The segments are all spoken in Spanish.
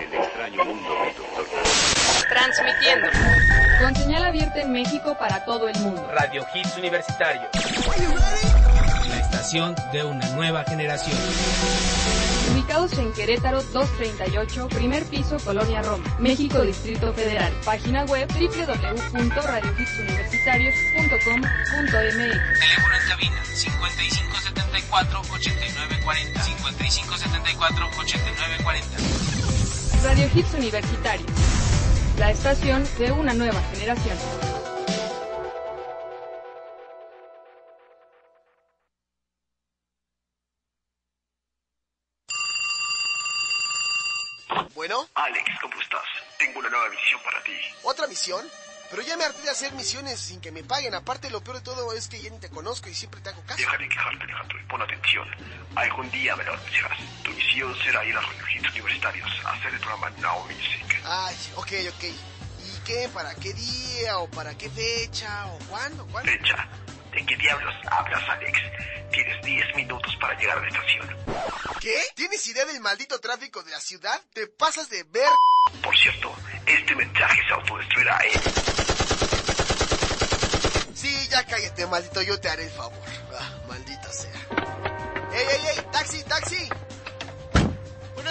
El extraño mundo del doctor. Transmitiendo. Con señal abierta en México para todo el mundo. Radio Hits Universitario. La estación de una nueva generación. Ubicados en Querétaro 238, primer piso, Colonia Roma, México, Distrito Federal. Página web www.radiohitsuniversitarios.com.mx. Teléfono en cabina 5574-8940. 5574-8940. Radio Hits Universitarios. La estación de una nueva generación. Bueno, Alex, ¿cómo estás? Tengo una nueva misión para ti. ¿otra misión? Pero ya me harté de hacer misiones sin que me paguen. Aparte, lo peor de todo es que ya ni te conozco y siempre te hago caso. Deja de quejarte, Alejandro, y pon atención. Algún día me lo anunciarás. Tu misión será ir a los recintos universitarios a hacer el programa Now Music. Ay, ok, ok. ¿Y qué? ¿Para qué día? ¿O para qué fecha? ¿O cuándo? ¿Cuándo? Fecha. ¿De qué diablos hablas, Alex? Tienes 10 minutos para llegar a la estación. ¿Qué? ¿Tienes idea del maldito tráfico de la ciudad? ¿Te pasas de ver? Por cierto, este mensaje se autodestruirá, ¿eh? Sí, ya cállate, maldito, yo te haré el favor. Ah, maldita sea. ¡Ey, ey, ey! ¡Taxi, taxi!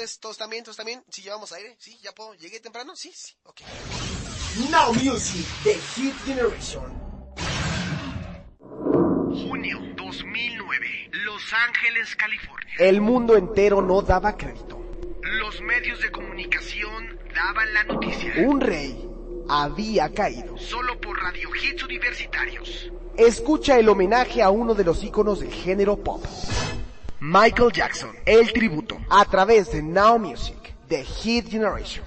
Tardes. ¿Todos también? ¿Todos también? ¿Sí llevamos aire? ¿Sí? ¿Ya puedo? ¿Llegué temprano? Sí, sí. Ok. Now Music, The Hit Generation. Junio 2009. Los Ángeles, California. El mundo entero no daba crédito. Los medios de comunicación daban la noticia. Un rey había caído. Solo por Radio Hits Universitarios. Escucha el homenaje a uno de los íconos del género pop. Michael Jackson, el tributo, a través de Now Music, The Hit Generation.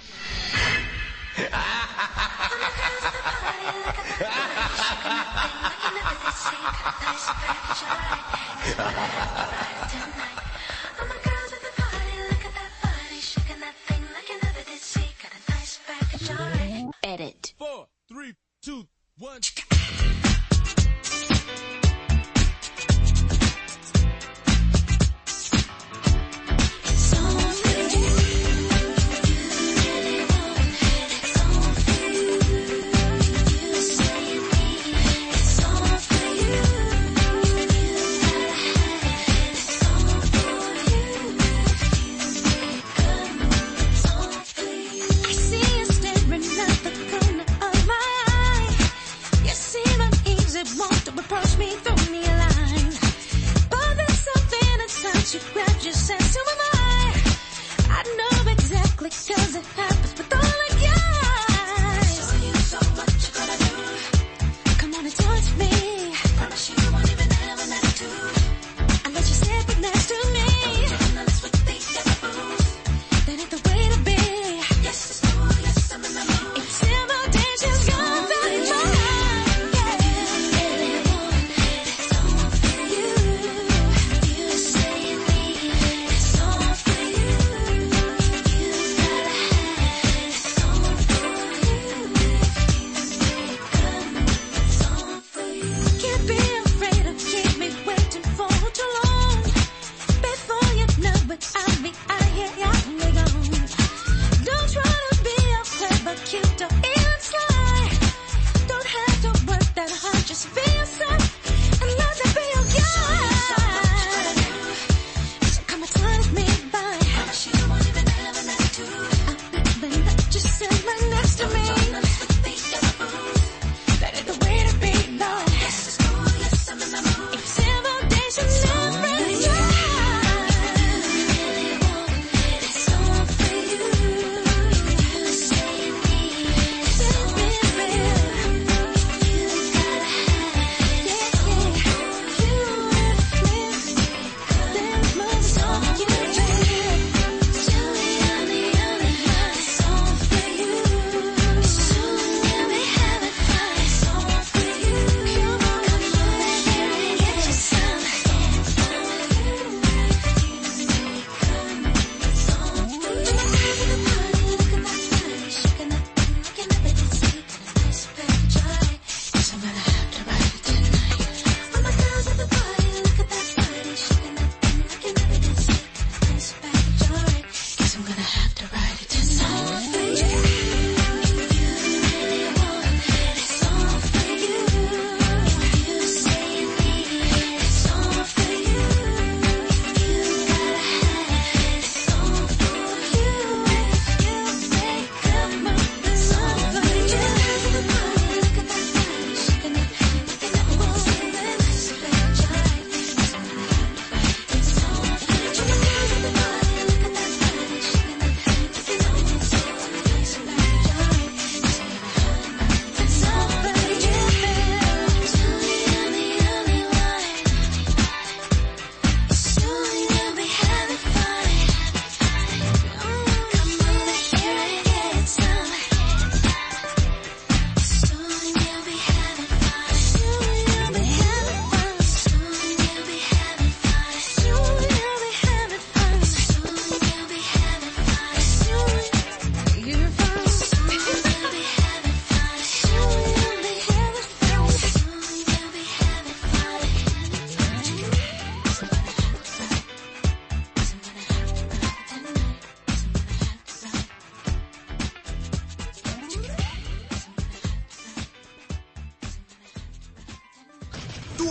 Edit. Four, three, two, one. you sent to my mind. I know exactly cause it happens.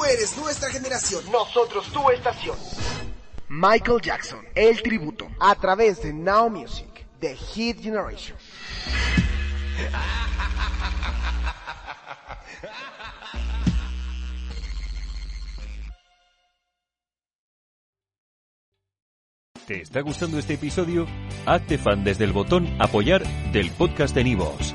Eres nuestra generación. Nosotros tu estación. Michael Jackson, el tributo, a través de Now Music, The Hit Generation. ¿Te está gustando este episodio? Hazte fan desde el botón Apoyar del podcast de Nivos.